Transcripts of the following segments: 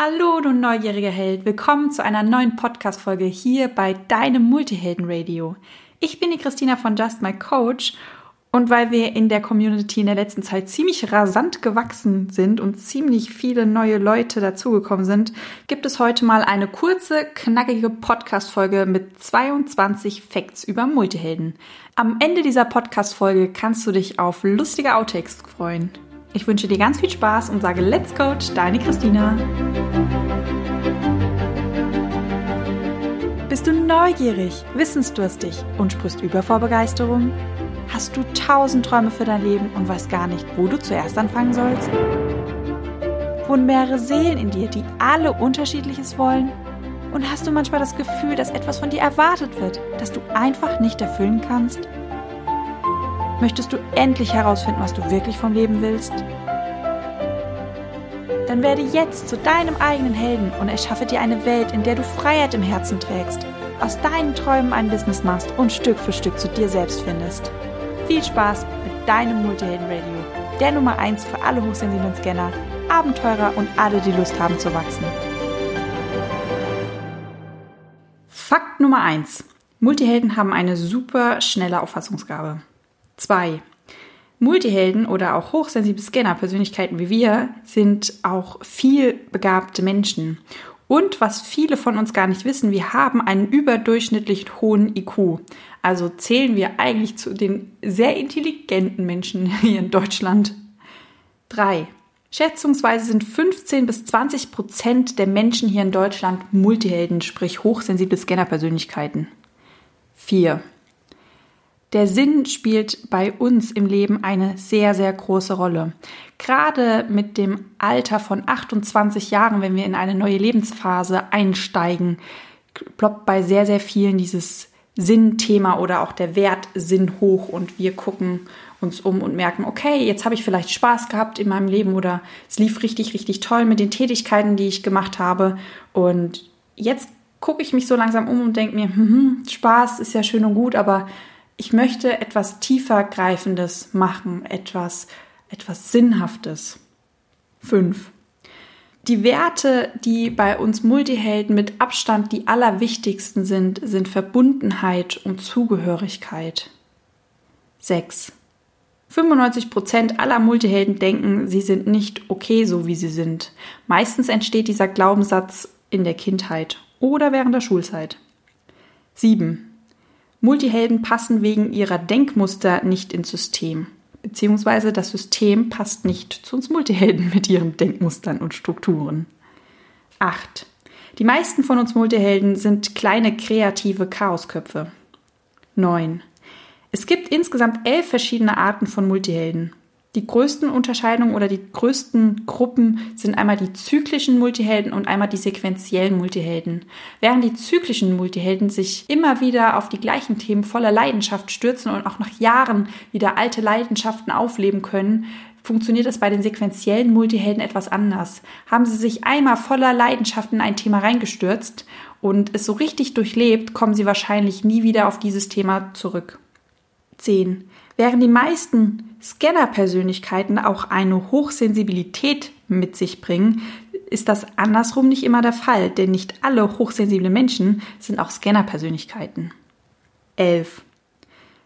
Hallo, du neugieriger Held. Willkommen zu einer neuen Podcast-Folge hier bei deinem Multihelden-Radio. Ich bin die Christina von Just My Coach und weil wir in der Community in der letzten Zeit ziemlich rasant gewachsen sind und ziemlich viele neue Leute dazugekommen sind, gibt es heute mal eine kurze, knackige Podcast-Folge mit 22 Facts über Multihelden. Am Ende dieser Podcast-Folge kannst du dich auf lustige Outtakes freuen. Ich wünsche dir ganz viel Spaß und sage Let's Coach, deine Christina. Bist du neugierig, wissensdurstig und sprichst über vor Begeisterung? Hast du tausend Träume für dein Leben und weißt gar nicht, wo du zuerst anfangen sollst? Wohnen mehrere Seelen in dir, die alle unterschiedliches wollen? Und hast du manchmal das Gefühl, dass etwas von dir erwartet wird, das du einfach nicht erfüllen kannst? Möchtest du endlich herausfinden, was du wirklich vom Leben willst? Dann werde jetzt zu deinem eigenen Helden und erschaffe dir eine Welt, in der du Freiheit im Herzen trägst, aus deinen Träumen ein Business machst und Stück für Stück zu dir selbst findest. Viel Spaß mit deinem Multihelden Radio, der Nummer 1 für alle hochsensiblen Scanner, Abenteurer und alle, die Lust haben zu wachsen. Fakt Nummer 1. Multihelden haben eine super schnelle Auffassungsgabe. 2. Multihelden oder auch hochsensible Scanner-Persönlichkeiten wie wir sind auch viel begabte Menschen. Und was viele von uns gar nicht wissen, wir haben einen überdurchschnittlich hohen IQ. Also zählen wir eigentlich zu den sehr intelligenten Menschen hier in Deutschland. 3. Schätzungsweise sind 15 bis 20 Prozent der Menschen hier in Deutschland Multihelden, sprich hochsensible Scanner-Persönlichkeiten. 4. Der Sinn spielt bei uns im Leben eine sehr, sehr große Rolle. Gerade mit dem Alter von 28 Jahren, wenn wir in eine neue Lebensphase einsteigen, ploppt bei sehr, sehr vielen dieses Sinnthema oder auch der Wertsinn hoch und wir gucken uns um und merken, okay, jetzt habe ich vielleicht Spaß gehabt in meinem Leben oder es lief richtig, richtig toll mit den Tätigkeiten, die ich gemacht habe und jetzt gucke ich mich so langsam um und denke mir, hm, hm, Spaß ist ja schön und gut, aber ich möchte etwas tiefer greifendes machen, etwas, etwas Sinnhaftes. 5. Die Werte, die bei uns Multihelden mit Abstand die allerwichtigsten sind, sind Verbundenheit und Zugehörigkeit. 6. 95% aller Multihelden denken, sie sind nicht okay, so wie sie sind. Meistens entsteht dieser Glaubenssatz in der Kindheit oder während der Schulzeit. 7. Multihelden passen wegen ihrer Denkmuster nicht ins System. Beziehungsweise das System passt nicht zu uns Multihelden mit ihren Denkmustern und Strukturen. 8. Die meisten von uns Multihelden sind kleine kreative Chaosköpfe. 9. Es gibt insgesamt elf verschiedene Arten von Multihelden. Die größten Unterscheidungen oder die größten Gruppen sind einmal die zyklischen Multihelden und einmal die sequentiellen Multihelden. Während die zyklischen Multihelden sich immer wieder auf die gleichen Themen voller Leidenschaft stürzen und auch nach Jahren wieder alte Leidenschaften aufleben können, funktioniert es bei den sequentiellen Multihelden etwas anders. Haben sie sich einmal voller Leidenschaft in ein Thema reingestürzt und es so richtig durchlebt, kommen sie wahrscheinlich nie wieder auf dieses Thema zurück. 10. Während die meisten Scanner-Persönlichkeiten auch eine Hochsensibilität mit sich bringen, ist das andersrum nicht immer der Fall, denn nicht alle hochsensible Menschen sind auch Scanner-Persönlichkeiten. 11.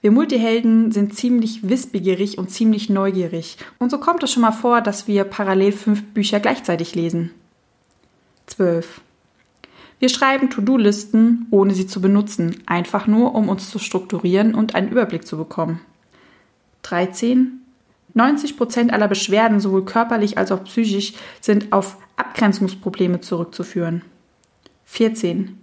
Wir Multihelden sind ziemlich wissbegierig und ziemlich neugierig. Und so kommt es schon mal vor, dass wir parallel fünf Bücher gleichzeitig lesen. 12. Wir schreiben To-Do-Listen, ohne sie zu benutzen, einfach nur, um uns zu strukturieren und einen Überblick zu bekommen. 13. 90 Prozent aller Beschwerden, sowohl körperlich als auch psychisch, sind auf Abgrenzungsprobleme zurückzuführen. 14.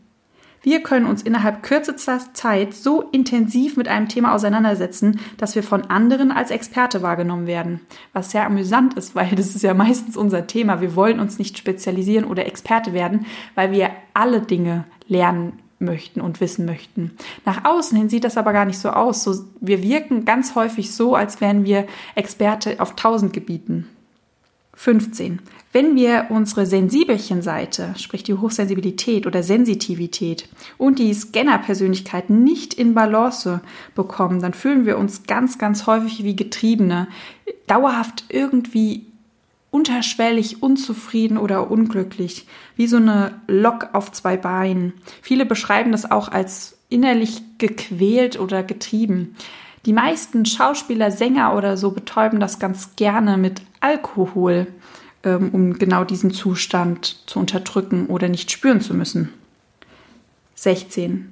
Wir können uns innerhalb kürzester Zeit so intensiv mit einem Thema auseinandersetzen, dass wir von anderen als Experte wahrgenommen werden. Was sehr amüsant ist, weil das ist ja meistens unser Thema. Wir wollen uns nicht spezialisieren oder Experte werden, weil wir alle Dinge lernen möchten und wissen möchten. Nach außen hin sieht das aber gar nicht so aus. So, wir wirken ganz häufig so, als wären wir Experte auf tausend Gebieten. 15. Wenn wir unsere Sensibelchen-Seite, sprich die Hochsensibilität oder Sensitivität und die Scanner-Persönlichkeit nicht in Balance bekommen, dann fühlen wir uns ganz, ganz häufig wie Getriebene, dauerhaft irgendwie unterschwellig unzufrieden oder unglücklich, wie so eine Lok auf zwei Beinen. Viele beschreiben das auch als innerlich gequält oder getrieben. Die meisten Schauspieler, Sänger oder so betäuben das ganz gerne mit Alkohol, ähm, um genau diesen Zustand zu unterdrücken oder nicht spüren zu müssen. 16.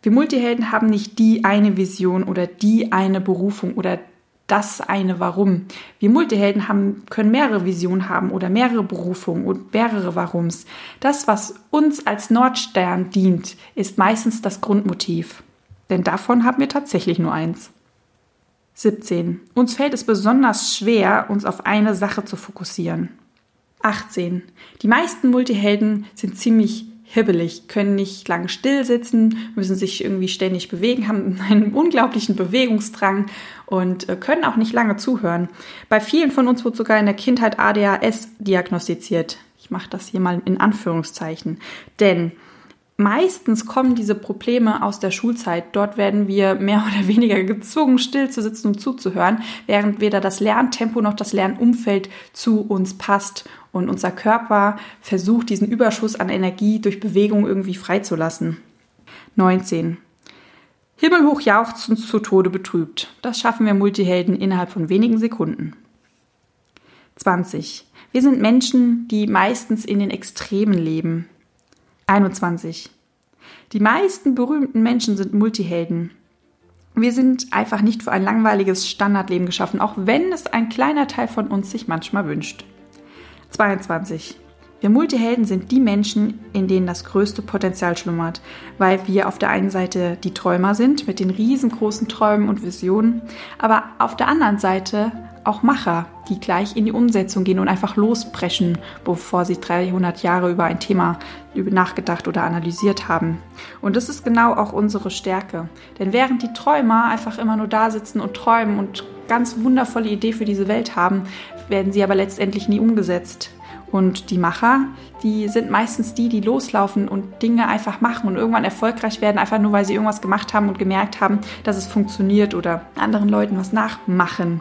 Wir Multihelden haben nicht die eine Vision oder die eine Berufung oder das eine Warum. Wir Multihelden haben, können mehrere Visionen haben oder mehrere Berufungen und mehrere Warums. Das, was uns als Nordstern dient, ist meistens das Grundmotiv. Denn davon haben wir tatsächlich nur eins. 17. Uns fällt es besonders schwer, uns auf eine Sache zu fokussieren. 18. Die meisten Multihelden sind ziemlich hibbelig, können nicht lange still sitzen, müssen sich irgendwie ständig bewegen, haben einen unglaublichen Bewegungsdrang und äh, können auch nicht lange zuhören. Bei vielen von uns wird sogar in der Kindheit ADHS diagnostiziert. Ich mache das hier mal in Anführungszeichen. Denn Meistens kommen diese Probleme aus der Schulzeit. Dort werden wir mehr oder weniger gezwungen, still zu sitzen und zuzuhören, während weder das Lerntempo noch das Lernumfeld zu uns passt und unser Körper versucht, diesen Überschuss an Energie durch Bewegung irgendwie freizulassen. 19. Himmelhoch jauchzend zu Tode betrübt. Das schaffen wir Multihelden innerhalb von wenigen Sekunden. 20. Wir sind Menschen, die meistens in den Extremen leben. 21. Die meisten berühmten Menschen sind Multihelden. Wir sind einfach nicht für ein langweiliges Standardleben geschaffen, auch wenn es ein kleiner Teil von uns sich manchmal wünscht. 22. Wir Multihelden sind die Menschen, in denen das größte Potenzial schlummert, weil wir auf der einen Seite die Träumer sind mit den riesengroßen Träumen und Visionen, aber auf der anderen Seite auch Macher, die gleich in die Umsetzung gehen und einfach losbrechen, bevor sie 300 Jahre über ein Thema nachgedacht oder analysiert haben. Und das ist genau auch unsere Stärke. Denn während die Träumer einfach immer nur da sitzen und träumen und ganz wundervolle Idee für diese Welt haben, werden sie aber letztendlich nie umgesetzt. Und die Macher, die sind meistens die, die loslaufen und Dinge einfach machen und irgendwann erfolgreich werden, einfach nur weil sie irgendwas gemacht haben und gemerkt haben, dass es funktioniert oder anderen Leuten was nachmachen.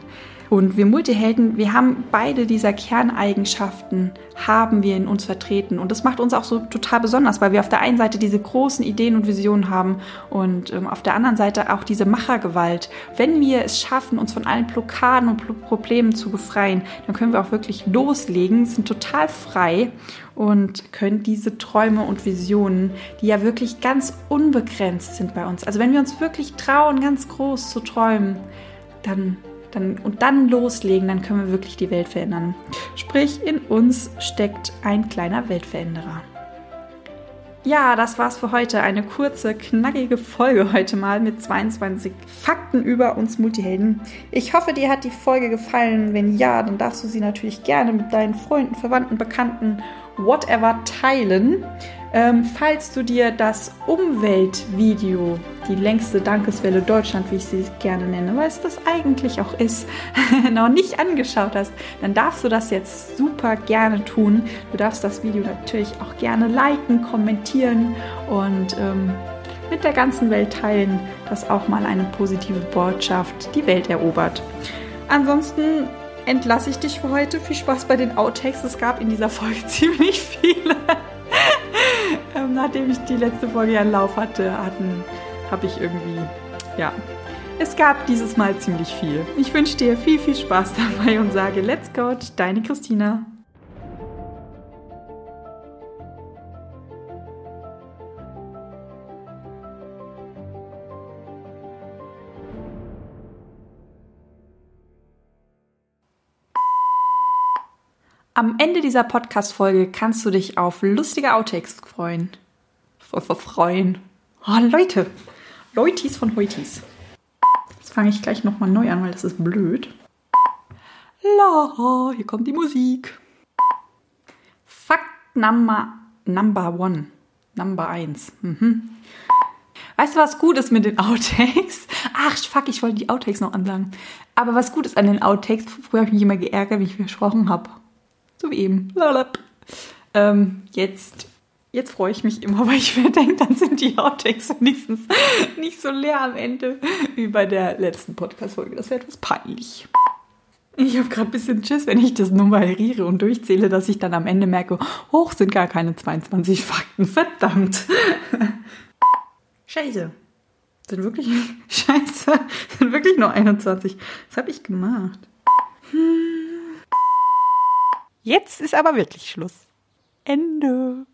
Und wir Multihelden, wir haben beide dieser Kerneigenschaften, haben wir in uns vertreten. Und das macht uns auch so total besonders, weil wir auf der einen Seite diese großen Ideen und Visionen haben und ähm, auf der anderen Seite auch diese Machergewalt. Wenn wir es schaffen, uns von allen Blockaden und Problemen zu befreien, dann können wir auch wirklich loslegen, sind total frei und können diese Träume und Visionen, die ja wirklich ganz unbegrenzt sind bei uns. Also wenn wir uns wirklich trauen, ganz groß zu träumen, dann dann, und dann loslegen, dann können wir wirklich die Welt verändern. Sprich, in uns steckt ein kleiner Weltveränderer. Ja, das war's für heute. Eine kurze, knackige Folge heute mal mit 22 Fakten über uns Multihelden. Ich hoffe, dir hat die Folge gefallen. Wenn ja, dann darfst du sie natürlich gerne mit deinen Freunden, Verwandten, Bekannten, whatever teilen. Ähm, falls du dir das Umweltvideo, die längste Dankeswelle Deutschland, wie ich sie gerne nenne, weil es das eigentlich auch ist, noch nicht angeschaut hast, dann darfst du das jetzt super gerne tun. Du darfst das Video natürlich auch gerne liken, kommentieren und ähm, mit der ganzen Welt teilen, dass auch mal eine positive Botschaft die Welt erobert. Ansonsten entlasse ich dich für heute. Viel Spaß bei den Outtakes. Es gab in dieser Folge ziemlich viele. Nachdem ich die letzte Folge einen Lauf hatte, habe ich irgendwie, ja, es gab dieses Mal ziemlich viel. Ich wünsche dir viel, viel Spaß dabei und sage Let's go, deine Christina. Am Ende dieser Podcast-Folge kannst du dich auf lustige Outtakes freuen. Freuen. Oh, Leute. Leutis von Heutis. Jetzt fange ich gleich nochmal neu an, weil das ist blöd. La, hier kommt die Musik. Fakt number, number one. Number eins. Mhm. Weißt du, was gut ist mit den Outtakes? Ach, fuck, ich wollte die Outtakes noch ansagen. Aber was gut ist an den Outtakes, früher habe ich mich immer geärgert, wie ich versprochen habe. So wie eben. Ähm, jetzt, jetzt freue ich mich immer, weil ich mir denke, dann sind die Outtakes wenigstens nicht so leer am Ende wie bei der letzten Podcast-Folge. Das wäre etwas peinlich. Ich habe gerade ein bisschen Schiss, wenn ich das nummeriere und durchzähle, dass ich dann am Ende merke, hoch sind gar keine 22 Fakten. Verdammt. Scheiße. Sind wirklich, scheiße, sind wirklich nur 21. Was habe ich gemacht? Hm. Jetzt ist aber wirklich Schluss. Ende.